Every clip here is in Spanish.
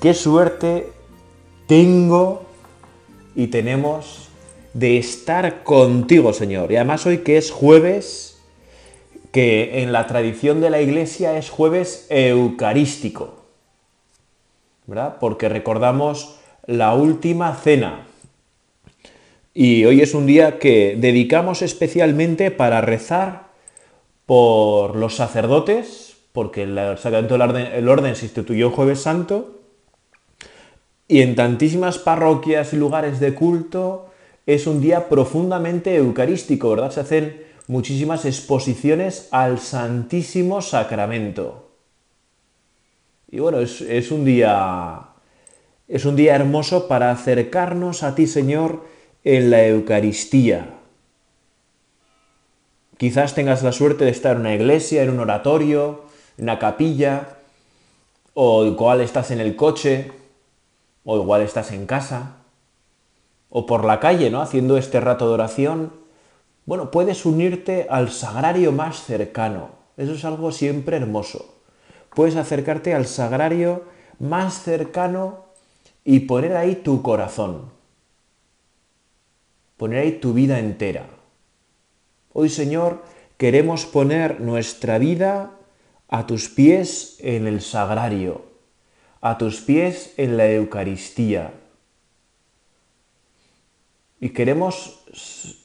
Qué suerte tengo y tenemos de estar contigo, Señor. Y además hoy que es jueves, que en la tradición de la iglesia es jueves eucarístico, ¿verdad? Porque recordamos la última cena. Y hoy es un día que dedicamos especialmente para rezar por los sacerdotes, porque el sacramento del orden, el orden se instituyó jueves santo, y en tantísimas parroquias y lugares de culto es un día profundamente eucarístico, ¿verdad? Se hacen muchísimas exposiciones al Santísimo Sacramento. Y bueno, es, un día es un día hermoso para acercarnos a ti, Señor, en la Eucaristía. Quizás tengas la suerte de estar en una iglesia, en un oratorio, en una capilla, o igual estás en el coche, o igual estás en casa, o por la calle, ¿no? Haciendo este rato de oración. Bueno, puedes unirte al sagrario más cercano. Eso es algo siempre hermoso. Puedes acercarte al sagrario más cercano y poner ahí tu corazón. Poner ahí tu vida entera. Hoy, Señor, queremos poner nuestra vida a tus pies en el sagrario a tus pies en la Eucaristía. Y queremos,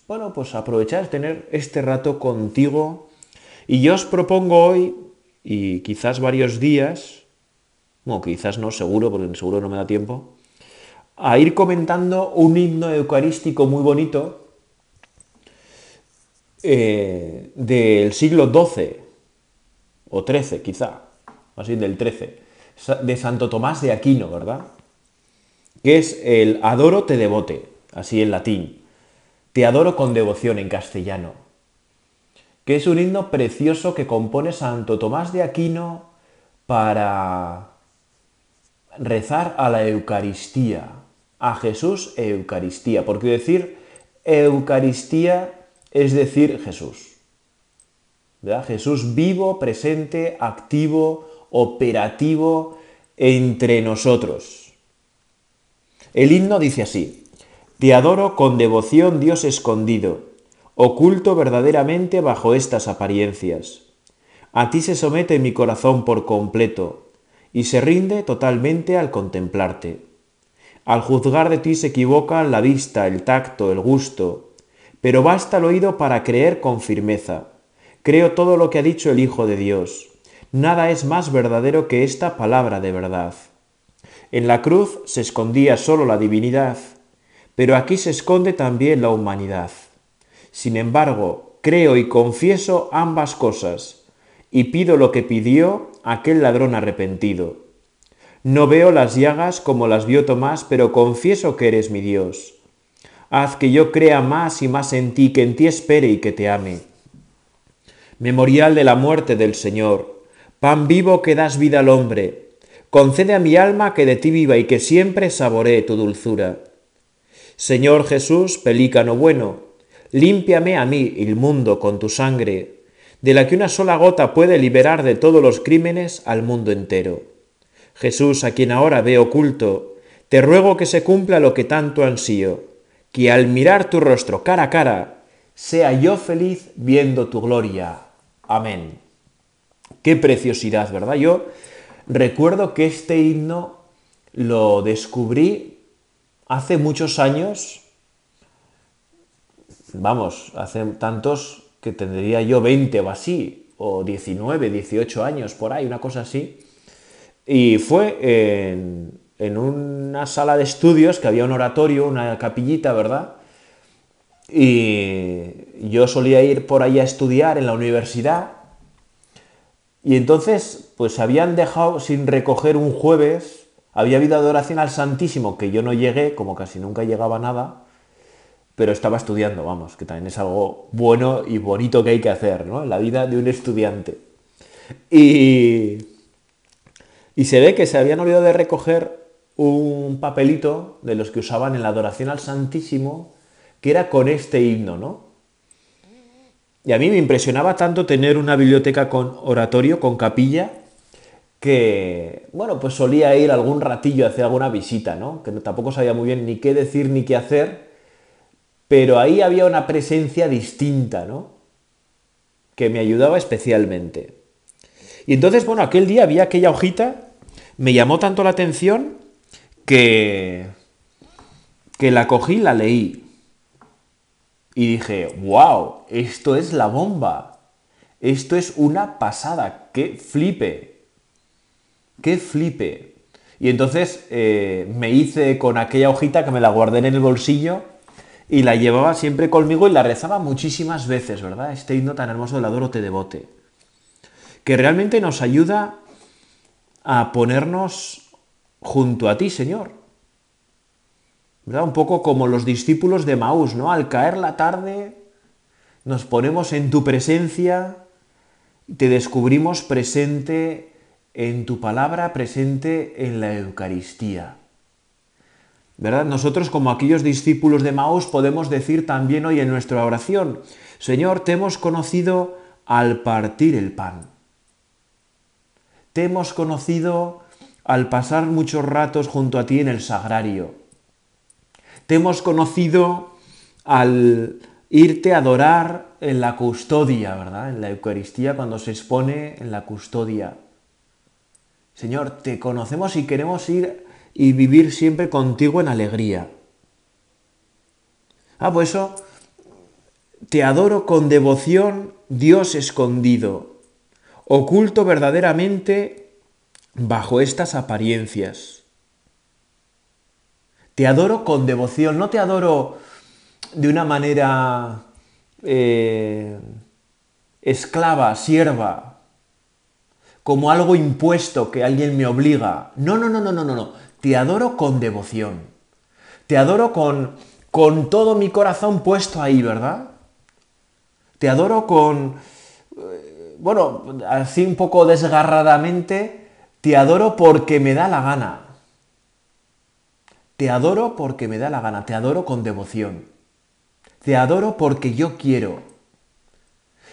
bueno, pues aprovechar, tener este rato contigo. Y yo os propongo hoy, y quizás varios días, bueno, quizás no, seguro, porque seguro no me da tiempo, a ir comentando un himno eucarístico muy bonito eh, del siglo XII o XIII, quizá, así del XIII de Santo Tomás de Aquino, ¿verdad? Que es el adoro te devote, así en latín. Te adoro con devoción en castellano. Que es un himno precioso que compone Santo Tomás de Aquino para rezar a la Eucaristía, a Jesús Eucaristía, porque decir Eucaristía es decir Jesús. ¿verdad? Jesús vivo, presente, activo, operativo entre nosotros. El himno dice así, Te adoro con devoción Dios escondido, oculto verdaderamente bajo estas apariencias. A ti se somete mi corazón por completo, y se rinde totalmente al contemplarte. Al juzgar de ti se equivocan la vista, el tacto, el gusto, pero basta el oído para creer con firmeza. Creo todo lo que ha dicho el Hijo de Dios Nada es más verdadero que esta palabra de verdad. En la cruz se escondía solo la divinidad, pero aquí se esconde también la humanidad. Sin embargo, creo y confieso ambas cosas, y pido lo que pidió aquel ladrón arrepentido. No veo las llagas como las vio Tomás, pero confieso que eres mi Dios. Haz que yo crea más y más en ti, que en ti espere y que te ame. Memorial de la muerte del Señor, Pan vivo que das vida al hombre, concede a mi alma que de ti viva y que siempre saboree tu dulzura. Señor Jesús, pelícano bueno, límpiame a mí, el mundo, con tu sangre, de la que una sola gota puede liberar de todos los crímenes al mundo entero. Jesús, a quien ahora veo oculto, te ruego que se cumpla lo que tanto ansío, que al mirar tu rostro cara a cara, sea yo feliz viendo tu gloria. Amén. Qué preciosidad, ¿verdad? Yo recuerdo que este himno lo descubrí hace muchos años, vamos, hace tantos que tendría yo 20 o así, o 19, 18 años por ahí, una cosa así. Y fue en, en una sala de estudios que había un oratorio, una capillita, ¿verdad? Y yo solía ir por ahí a estudiar en la universidad y entonces, pues habían dejado sin recoger un jueves Había habido adoración al Santísimo, que yo no llegué, como casi nunca llegaba nada, pero estaba estudiando, vamos, que también es algo bueno y bonito que hay que hacer, ¿no? En la vida de un estudiante. Y, y se ve que se habían olvidado de recoger un papelito de los que usaban en la adoración al Santísimo, que era con este himno, ¿no? Y a mí me impresionaba tanto tener una biblioteca con oratorio, con capilla, que, bueno, pues solía ir algún ratillo a hacer alguna visita, ¿no? Que tampoco sabía muy bien ni qué decir ni qué hacer, pero ahí había una presencia distinta, ¿no? Que me ayudaba especialmente. Y entonces, bueno, aquel día había aquella hojita, me llamó tanto la atención que, que la cogí, la leí. Y dije, wow, esto es la bomba. Esto es una pasada. ¡Qué flipe! ¡Qué flipe! Y entonces eh, me hice con aquella hojita que me la guardé en el bolsillo y la llevaba siempre conmigo y la rezaba muchísimas veces, ¿verdad? Este himno tan hermoso del Adoro te devote. Que realmente nos ayuda a ponernos junto a ti, Señor. Un poco como los discípulos de Maús, ¿no? Al caer la tarde nos ponemos en tu presencia, te descubrimos presente en tu palabra, presente en la Eucaristía. ¿Verdad? Nosotros como aquellos discípulos de Maús podemos decir también hoy en nuestra oración, Señor, te hemos conocido al partir el pan. Te hemos conocido al pasar muchos ratos junto a ti en el sagrario te hemos conocido al irte a adorar en la custodia, ¿verdad? En la Eucaristía cuando se expone en la custodia. Señor, te conocemos y queremos ir y vivir siempre contigo en alegría. Ah, pues eso, te adoro con devoción, Dios escondido, oculto verdaderamente bajo estas apariencias. Te adoro con devoción, no te adoro de una manera eh, esclava, sierva, como algo impuesto que alguien me obliga. No, no, no, no, no, no, no. Te adoro con devoción. Te adoro con, con todo mi corazón puesto ahí, ¿verdad? Te adoro con, eh, bueno, así un poco desgarradamente, te adoro porque me da la gana. Te adoro porque me da la gana, te adoro con devoción. Te adoro porque yo quiero.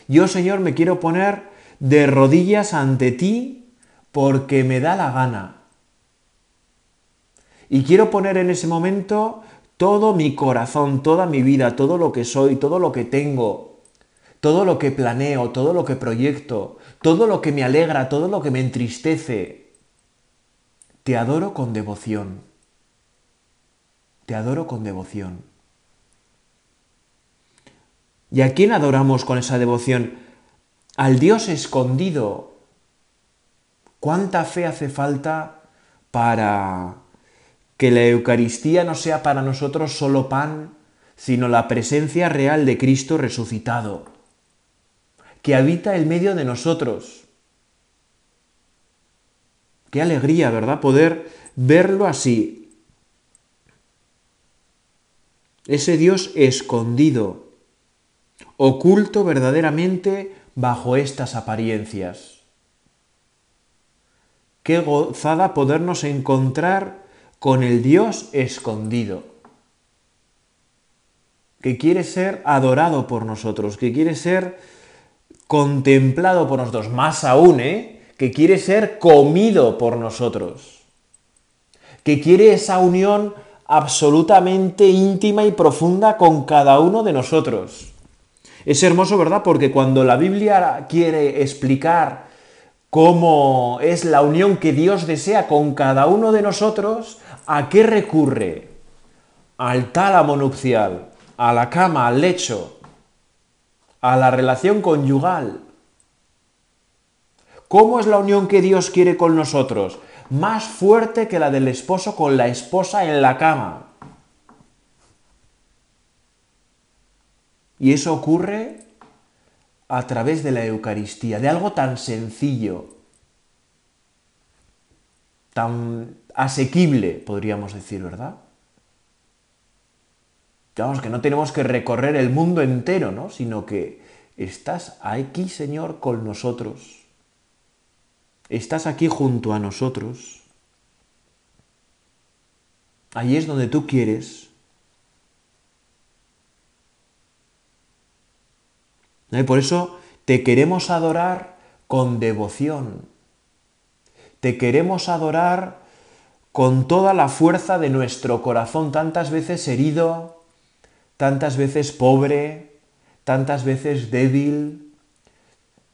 Yo, Señor, me quiero poner de rodillas ante ti porque me da la gana. Y quiero poner en ese momento todo mi corazón, toda mi vida, todo lo que soy, todo lo que tengo, todo lo que planeo, todo lo que proyecto, todo lo que me alegra, todo lo que me entristece. Te adoro con devoción. Te adoro con devoción. ¿Y a quién adoramos con esa devoción? Al Dios escondido. ¿Cuánta fe hace falta para que la Eucaristía no sea para nosotros solo pan, sino la presencia real de Cristo resucitado, que habita en medio de nosotros? Qué alegría, ¿verdad? Poder verlo así, ese Dios escondido, oculto verdaderamente bajo estas apariencias. Qué gozada podernos encontrar con el Dios escondido, que quiere ser adorado por nosotros, que quiere ser contemplado por nosotros, más aún, ¿eh? que quiere ser comido por nosotros, que quiere esa unión absolutamente íntima y profunda con cada uno de nosotros. Es hermoso, ¿verdad? Porque cuando la Biblia quiere explicar cómo es la unión que Dios desea con cada uno de nosotros, ¿a qué recurre? Al tálamo nupcial, a la cama, al lecho, a la relación conyugal. ¿Cómo es la unión que Dios quiere con nosotros? Más fuerte que la del esposo con la esposa en la cama. Y eso ocurre a través de la Eucaristía, de algo tan sencillo, tan asequible, podríamos decir, ¿verdad? Digamos que no tenemos que recorrer el mundo entero, ¿no? Sino que estás aquí, Señor, con nosotros. Estás aquí junto a nosotros. Ahí es donde tú quieres. Y por eso te queremos adorar con devoción. Te queremos adorar con toda la fuerza de nuestro corazón, tantas veces herido, tantas veces pobre, tantas veces débil,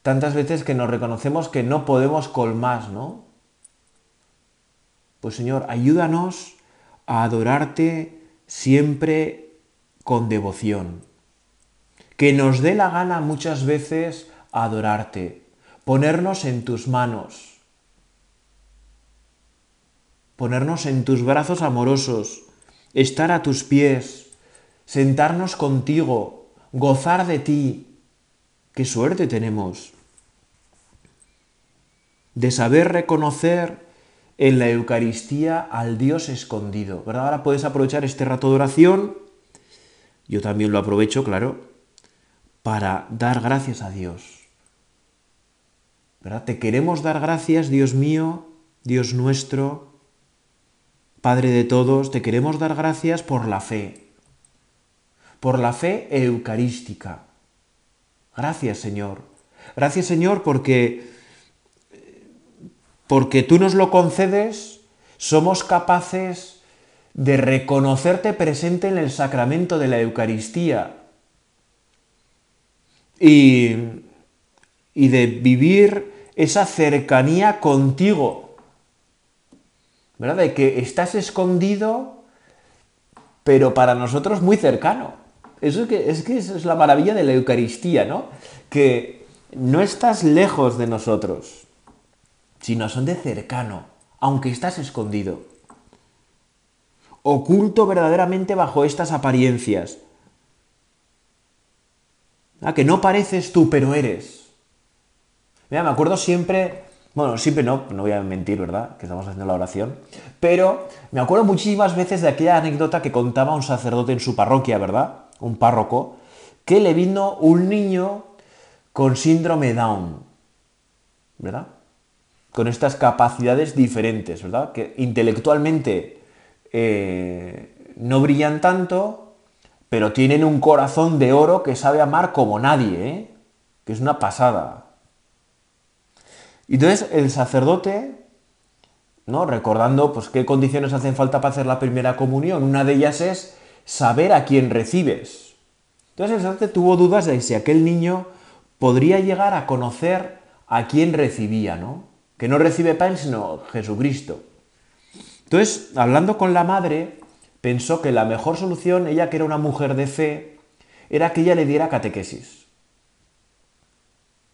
tantas veces que nos reconocemos que no podemos colmar, ¿no? Pues Señor, ayúdanos a adorarte siempre con devoción. Que nos dé la gana muchas veces adorarte, ponernos en tus manos, ponernos en tus brazos amorosos, estar a tus pies, sentarnos contigo, gozar de ti. Qué suerte tenemos de saber reconocer en la Eucaristía al Dios escondido. ¿verdad? Ahora puedes aprovechar este rato de oración, yo también lo aprovecho, claro, para dar gracias a Dios. ¿verdad? Te queremos dar gracias, Dios mío, Dios nuestro, Padre de todos, te queremos dar gracias por la fe, por la fe eucarística. Gracias, Señor. Gracias, Señor, porque porque tú nos lo concedes, somos capaces de reconocerte presente en el sacramento de la Eucaristía y, y de vivir esa cercanía contigo, ¿verdad? De que estás escondido, pero para nosotros muy cercano. Eso es que, es que es la maravilla de la Eucaristía, ¿no? Que no estás lejos de nosotros, sino son de cercano, aunque estás escondido. Oculto verdaderamente bajo estas apariencias. Ah, que no pareces tú, pero eres. Mira, me acuerdo siempre, bueno, siempre no, no voy a mentir, ¿verdad? Que estamos haciendo la oración, pero me acuerdo muchísimas veces de aquella anécdota que contaba un sacerdote en su parroquia, ¿verdad? Un párroco, que le vino un niño con síndrome Down, ¿verdad? Con estas capacidades diferentes, ¿verdad? Que intelectualmente eh, no brillan tanto, pero tienen un corazón de oro que sabe amar como nadie, ¿eh? que es una pasada. Entonces el sacerdote, ¿no? recordando pues, qué condiciones hacen falta para hacer la primera comunión, una de ellas es saber a quién recibes. Entonces el sacerdote tuvo dudas de si aquel niño podría llegar a conocer a quién recibía, ¿no? Que no recibe pan sino Jesucristo. Entonces, hablando con la madre, pensó que la mejor solución, ella que era una mujer de fe, era que ella le diera catequesis.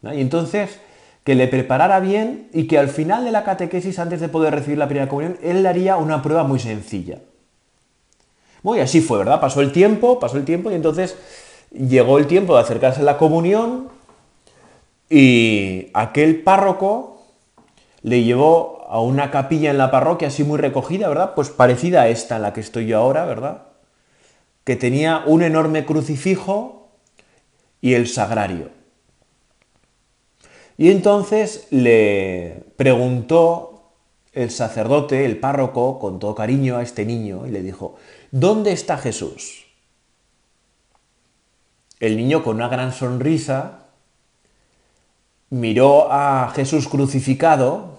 Y entonces, que le preparara bien y que al final de la catequesis, antes de poder recibir la primera comunión, él le haría una prueba muy sencilla. Muy así fue, ¿verdad? Pasó el tiempo, pasó el tiempo y entonces llegó el tiempo de acercarse a la comunión y aquel párroco le llevó a una capilla en la parroquia así muy recogida, ¿verdad? Pues parecida a esta en la que estoy yo ahora, ¿verdad? Que tenía un enorme crucifijo y el sagrario. Y entonces le preguntó el sacerdote, el párroco, con todo cariño a este niño y le dijo, ¿dónde está Jesús? El niño con una gran sonrisa miró a Jesús crucificado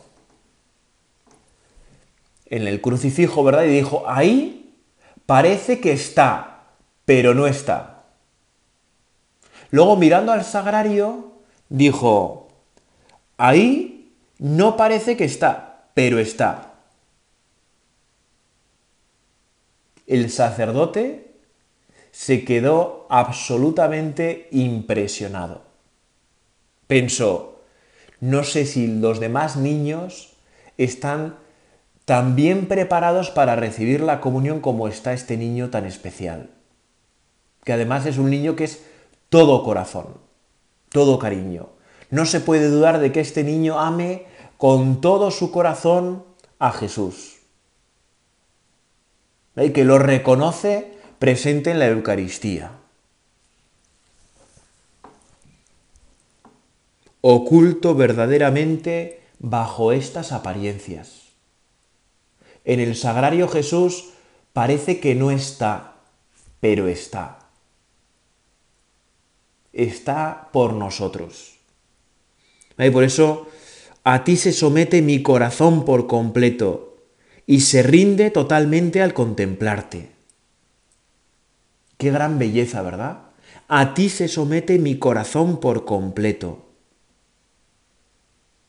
en el crucifijo, ¿verdad? Y dijo, ahí parece que está, pero no está. Luego mirando al sagrario, dijo, ahí no parece que está, pero está. El sacerdote se quedó absolutamente impresionado pensó, no sé si los demás niños están tan bien preparados para recibir la comunión como está este niño tan especial. Que además es un niño que es todo corazón, todo cariño. No se puede dudar de que este niño ame con todo su corazón a Jesús. y que lo reconoce presente en la Eucaristía. Oculto verdaderamente bajo estas apariencias. En el sagrario Jesús parece que no está, pero está. Está por nosotros. Y por eso a ti se somete mi corazón por completo y se rinde totalmente al contemplarte. Qué gran belleza, ¿verdad? A ti se somete mi corazón por completo.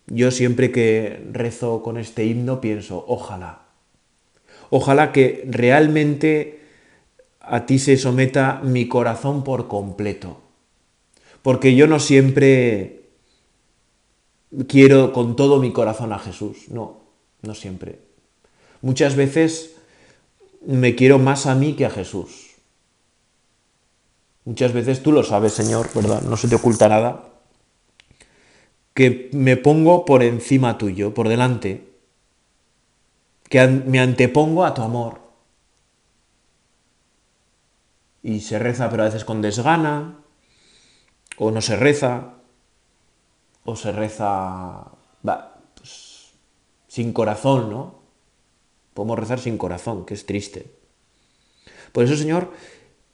Yo siempre que rezo con este himno pienso, ojalá, ojalá que realmente a ti se someta mi corazón por completo. Porque yo no siempre quiero con todo mi corazón a Jesús. No, no siempre. Muchas veces me quiero más a mí que a Jesús. Muchas veces tú lo sabes, Señor, ¿verdad? No se te oculta nada. Que me pongo por encima tuyo, por delante. Que me antepongo a tu amor. Y se reza, pero a veces con desgana. O no se reza o se reza pues, sin corazón, ¿no? Podemos rezar sin corazón, que es triste. Por eso, Señor,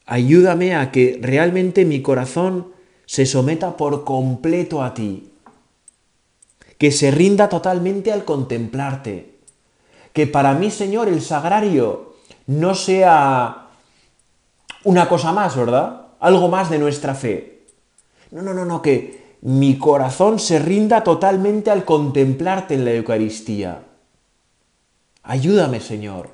ayúdame a que realmente mi corazón se someta por completo a ti, que se rinda totalmente al contemplarte, que para mí, Señor, el sagrario no sea una cosa más, ¿verdad? Algo más de nuestra fe. No, no, no, no, que, mi corazón se rinda totalmente al contemplarte en la Eucaristía. Ayúdame, Señor.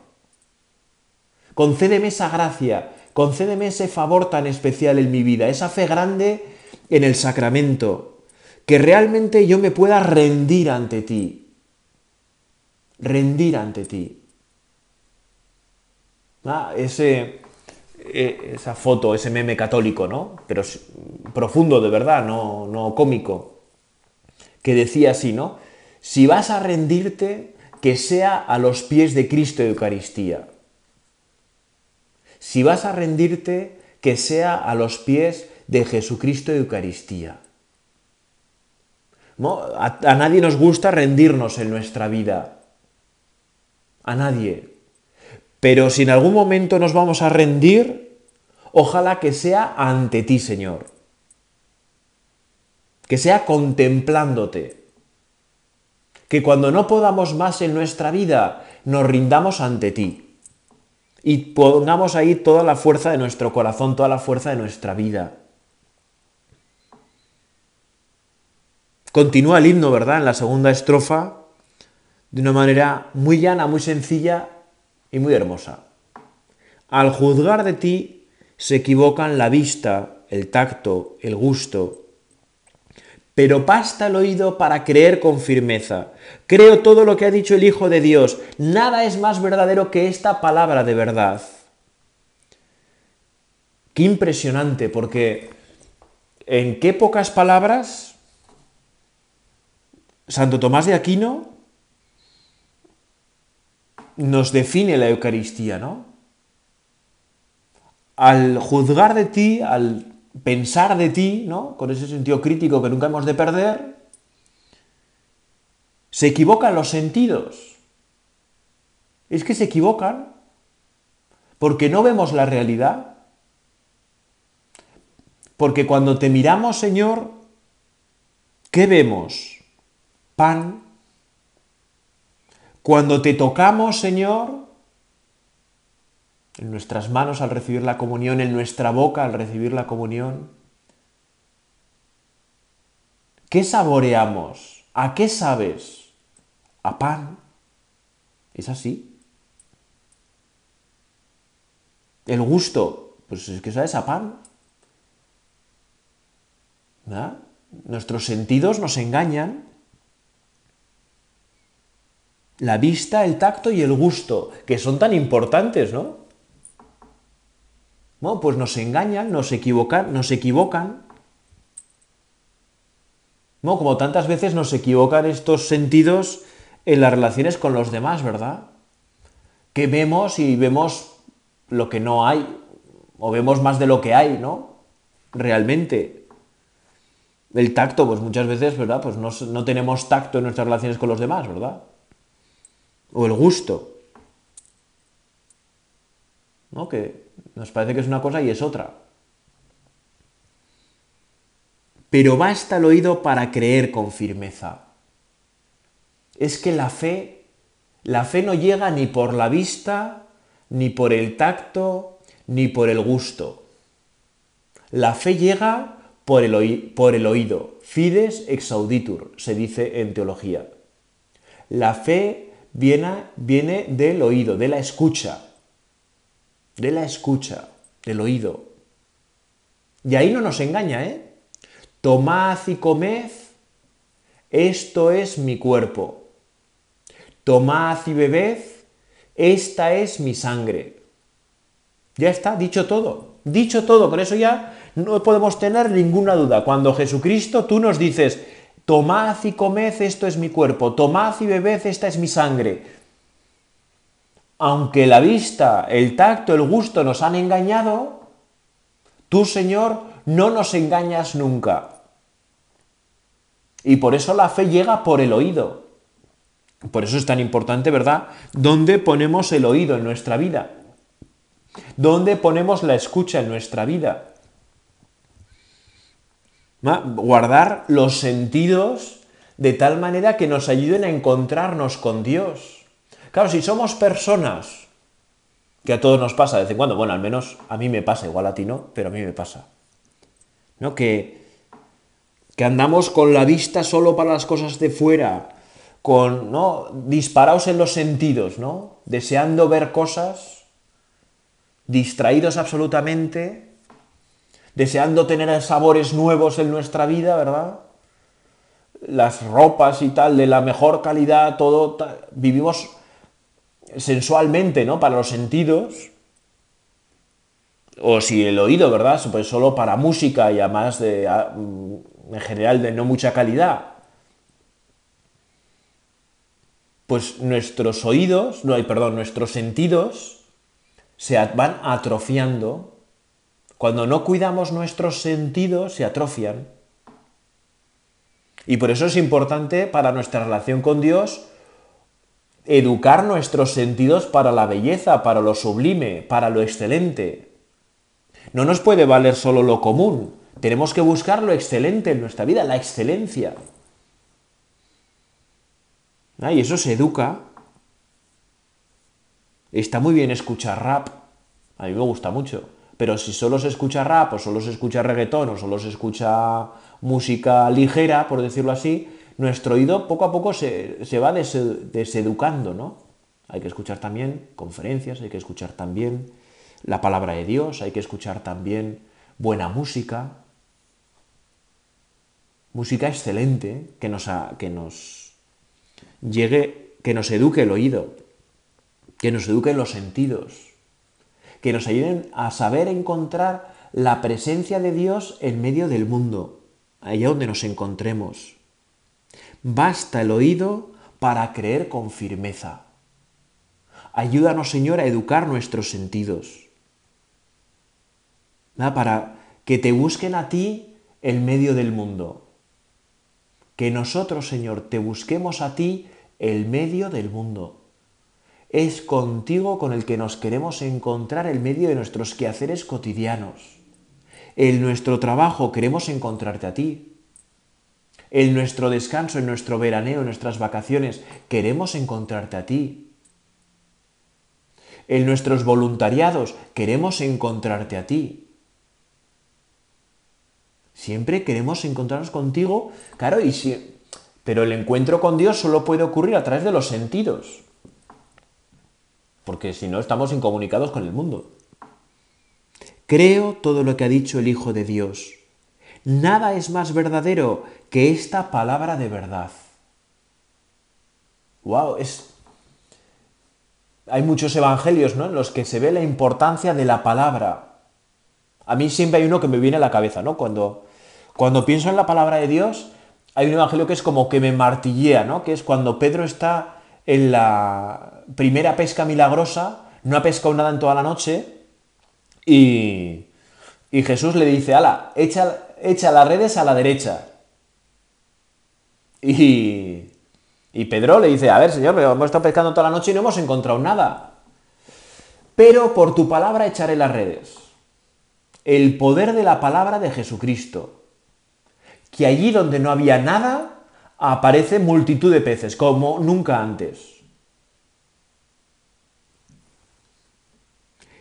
Concédeme esa gracia, concédeme ese favor tan especial en mi vida, esa fe grande en el sacramento, que realmente yo me pueda rendir ante ti. Rendir ante ti. Ah, ese, e, esa foto, ese meme católico, ¿no? Pero profundo de verdad, no, no cómico, que decía así, ¿no? Si vas a rendirte, que sea a los pies de Cristo Eucaristía. Si vas a rendirte, que sea a los pies de Jesucristo Eucaristía. ¿No? A, a nadie nos gusta rendirnos en nuestra vida. A nadie. Pero si en algún momento nos vamos a rendir, ojalá que sea ante ti, Señor. Que sea contemplándote. Que cuando no podamos más en nuestra vida, nos rindamos ante ti. Y pongamos ahí toda la fuerza de nuestro corazón, toda la fuerza de nuestra vida. Continúa el himno, ¿verdad? En la segunda estrofa, de una manera muy llana, muy sencilla y muy hermosa. Al juzgar de ti se equivocan la vista, el tacto, el gusto. Pero basta el oído para creer con firmeza. Creo todo lo que ha dicho el Hijo de Dios. Nada es más verdadero que esta palabra de verdad. Qué impresionante, porque en qué pocas palabras Santo Tomás de Aquino nos define la Eucaristía, ¿no? Al juzgar de ti, al pensar de ti, ¿no? Con ese sentido crítico que nunca hemos de perder, se equivocan los sentidos. Es que se equivocan porque no vemos la realidad. Porque cuando te miramos, Señor, ¿qué vemos? Pan, cuando te tocamos, Señor, en nuestras manos al recibir la comunión, en nuestra boca al recibir la comunión, ¿qué saboreamos? ¿A qué sabes? A pan. ¿Es así? El gusto, pues es que sabes a pan. Nuestros sentidos nos engañan la vista, el tacto y el gusto, que son tan importantes, ¿no? Bueno, pues nos engañan, nos equivocan, nos equivocan. ¿No? Como tantas veces nos equivocan estos sentidos en las relaciones con los demás, ¿verdad? Que vemos y vemos lo que no hay, o vemos más de lo que hay, ¿no? Realmente. El tacto, pues muchas veces, ¿verdad? Pues no, no tenemos tacto en nuestras relaciones con los demás, ¿verdad? O el gusto. ¿No? Que nos parece que es una cosa y es otra. Pero basta el oído para creer con firmeza. Es que la fe, la fe no llega ni por la vista, ni por el tacto, ni por el gusto. La fe llega por el, por el oído. Fides ex auditur, se dice en teología. La fe viene, del oído, de la escucha. De la escucha, del oído. Y ahí no nos engaña, ¿eh? Tomad y comed, esto es mi cuerpo. Tomad y bebed, esta es mi sangre. Ya está, dicho todo. Dicho todo, con eso ya no podemos tener ninguna duda. Cuando Jesucristo tú nos dices, tomad y comed, esto es mi cuerpo, tomad y bebed, esta es mi sangre. Aunque la vista, el tacto, el gusto nos han engañado, tú, Señor, no nos engañas nunca. Y por eso la fe llega por el oído. Por eso es tan importante, ¿verdad? ¿Dónde ponemos el oído en nuestra vida? ¿Dónde ponemos la escucha en nuestra vida? Guardar los sentidos de tal manera que nos ayuden a encontrarnos con Dios. Claro, si somos personas, que a todos nos pasa de vez en cuando, bueno, al menos a mí me pasa, igual a ti no, pero a mí me pasa. ¿No? Que que andamos con la vista solo para las cosas de fuera, con, ¿no? disparados en los sentidos, ¿no? Deseando ver cosas, distraídos absolutamente, deseando tener sabores nuevos en nuestra vida, ¿verdad? Las ropas y tal de la mejor calidad, todo, vivimos sensualmente, ¿no? Para los sentidos. O si el oído, ¿verdad? Pues solo para música y además de en general de no mucha calidad, pues nuestros oídos, no, perdón, nuestros sentidos se van atrofiando. Cuando no cuidamos nuestros sentidos, se atrofian. Y por eso es importante para nuestra relación con Dios educar nuestros sentidos para la belleza, para lo sublime, para lo excelente. No nos puede valer solo lo común, tenemos que buscar lo excelente en nuestra vida, la excelencia. Ah, y eso se educa. Está muy bien escuchar rap. A mí me gusta mucho. Pero si solo se escucha rap, o solo se escucha reggaetón, o solo se escucha música ligera, por decirlo así, nuestro oído poco a poco se, va deseducando, ¿no? Hay que escuchar también conferencias, hay que escuchar también la palabra de Dios, hay que escuchar también buena música, música excelente que nos, que nos llegue, que nos eduque el oído, que nos eduque los sentidos, que nos ayuden a saber encontrar la presencia de Dios en medio del mundo, allá donde nos encontremos. Basta el oído para creer con firmeza. Ayúdanos, Señor, a educar nuestros sentidos. Para que te busquen a ti en medio del mundo que nosotros, Señor, te busquemos a ti el medio del mundo. Es contigo con el que nos queremos encontrar el medio de nuestros quehaceres cotidianos. En nuestro trabajo queremos encontrarte a ti. En nuestro descanso, en nuestro veraneo, en nuestras vacaciones, queremos encontrarte a ti. En nuestros voluntariados queremos encontrarte a ti. Siempre queremos encontrarnos contigo, claro, y pero el encuentro con Dios solo puede ocurrir a través de los sentidos, porque si no estamos incomunicados con el mundo. Creo todo lo que ha dicho el Hijo de Dios. Nada es más verdadero que esta palabra de verdad. Wow, es hay muchos evangelios ¿no? en los que se ve la importancia de la palabra. A mí siempre hay uno que me viene a la cabeza, ¿no? Cuando cuando pienso en la palabra de Dios, hay un evangelio que es como que me martillea, ¿no? Que es cuando Pedro está en la primera pesca milagrosa, no ha pescado nada en toda la noche, Y, y Jesús le dice, ala, echa, echa las redes a la derecha. Y, y Pedro le dice, a ver, señor, hemos estado pescando toda la noche y no hemos encontrado nada. Pero por tu palabra echaré las redes. El poder de la palabra de Jesucristo. Que allí donde no había nada, aparece multitud de peces, como nunca antes.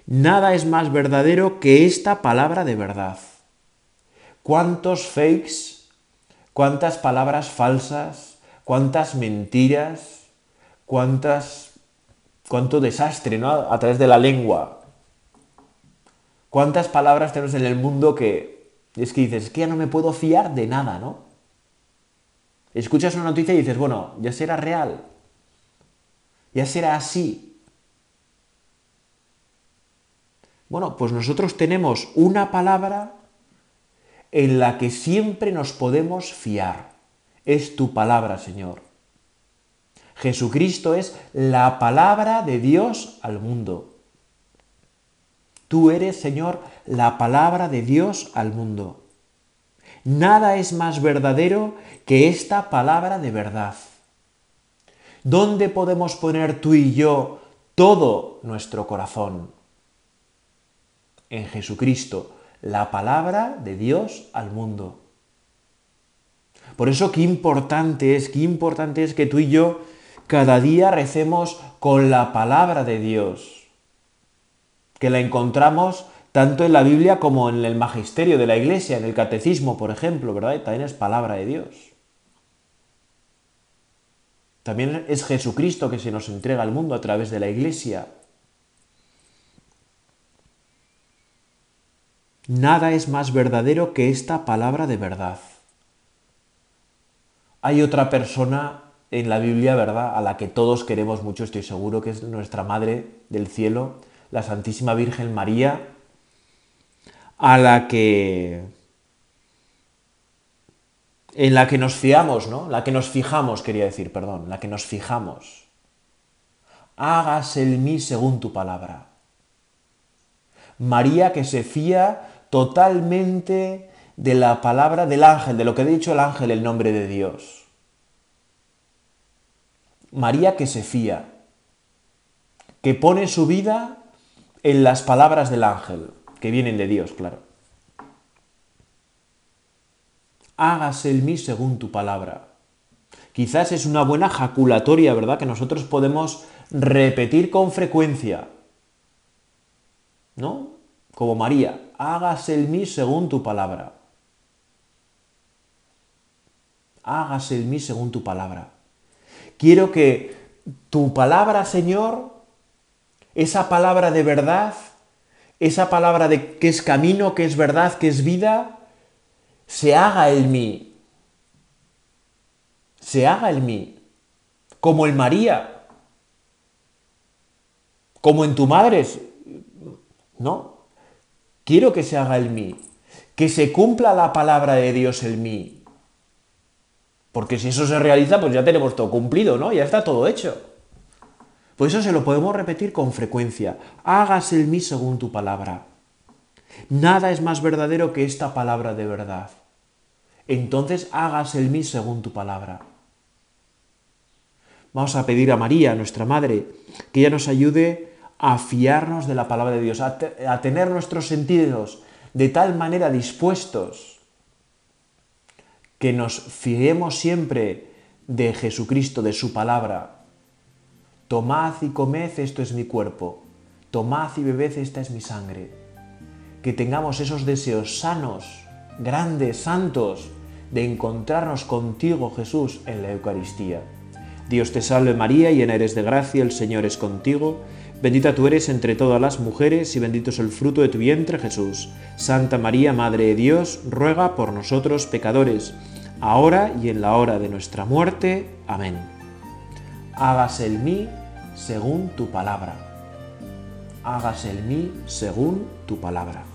Nada es más verdadero que esta palabra de verdad. ¿Cuántos fakes, cuántas palabras falsas, cuántas mentiras, cuántas, cuánto desastre ¿no? a través de la lengua? ¿Cuántas palabras tenemos en el mundo que es que dices, es que ya no me puedo fiar de nada, ¿no? Escuchas una noticia y dices, bueno, ya será real, ya será así, Bueno, pues nosotros tenemos una palabra en la que siempre nos podemos fiar. Es tu palabra, Señor. Jesucristo es la palabra de Dios al mundo. Tú eres, Señor, la palabra de Dios al mundo. Nada es más verdadero que esta palabra de verdad. ¿Dónde podemos poner tú y yo todo nuestro corazón? en Jesucristo, la palabra de Dios al mundo. Por eso qué importante es, qué importante es que tú y yo cada día recemos con la palabra de Dios, que la encontramos tanto en la Biblia como en el magisterio de la Iglesia, en el catecismo, por ejemplo, ¿verdad? también es palabra de Dios. También es Jesucristo que se nos entrega al mundo a través de la Iglesia. Nada es más verdadero que esta palabra de verdad. Hay otra persona en la Biblia, ¿verdad?, a la que todos queremos mucho, estoy seguro que es nuestra Madre del Cielo, la Santísima Virgen María, a la que en la que nos fiamos, ¿no? La que nos fijamos, quería decir, perdón, la que nos fijamos. Hágase el mí según tu palabra. María que se fía totalmente de la palabra del ángel, de lo que ha dicho el ángel, el nombre de Dios. María que se fía, que pone su vida en las palabras del ángel, que vienen de Dios, claro. Hágase el mí según tu palabra. Quizás es una buena jaculatoria, ¿verdad? Que nosotros podemos repetir con frecuencia. ¿No? Como María, hágase el mí según tu palabra. Hágase el mí según tu palabra. Quiero que tu palabra, Señor, esa palabra de verdad, esa palabra de que es camino, que es verdad, que es vida, se haga el mí. Se haga el mí. Como en María. Como en tu madre. ¿No? Quiero que se haga el mí, que se cumpla la palabra de Dios el mí. Porque si eso se realiza, pues ya tenemos todo cumplido, ¿no? Ya está todo hecho. Por eso se lo podemos repetir con frecuencia. Hágase el mí según tu palabra. Nada es más verdadero que esta palabra de verdad. Entonces hágase el mí según tu palabra. Vamos a pedir a María, nuestra Madre, que ella nos ayude a fiarnos de la palabra de Dios, a, tener nuestros sentidos de tal manera dispuestos que nos fiemos siempre de Jesucristo, de su palabra. Tomad y comed, esto es mi cuerpo. Tomad y bebed, esta es mi sangre. Que tengamos esos deseos sanos, grandes, santos, de encontrarnos contigo, Jesús, en la Eucaristía. Dios te salve María, llena eres de gracia, el Señor es contigo Bendita tú eres entre todas las mujeres y bendito es el fruto de tu vientre Jesús. Santa María, Madre de Dios, ruega por nosotros pecadores, ahora y en la hora de nuestra muerte. Amén. Hágase el mí según tu palabra. Hágase el mí según tu palabra.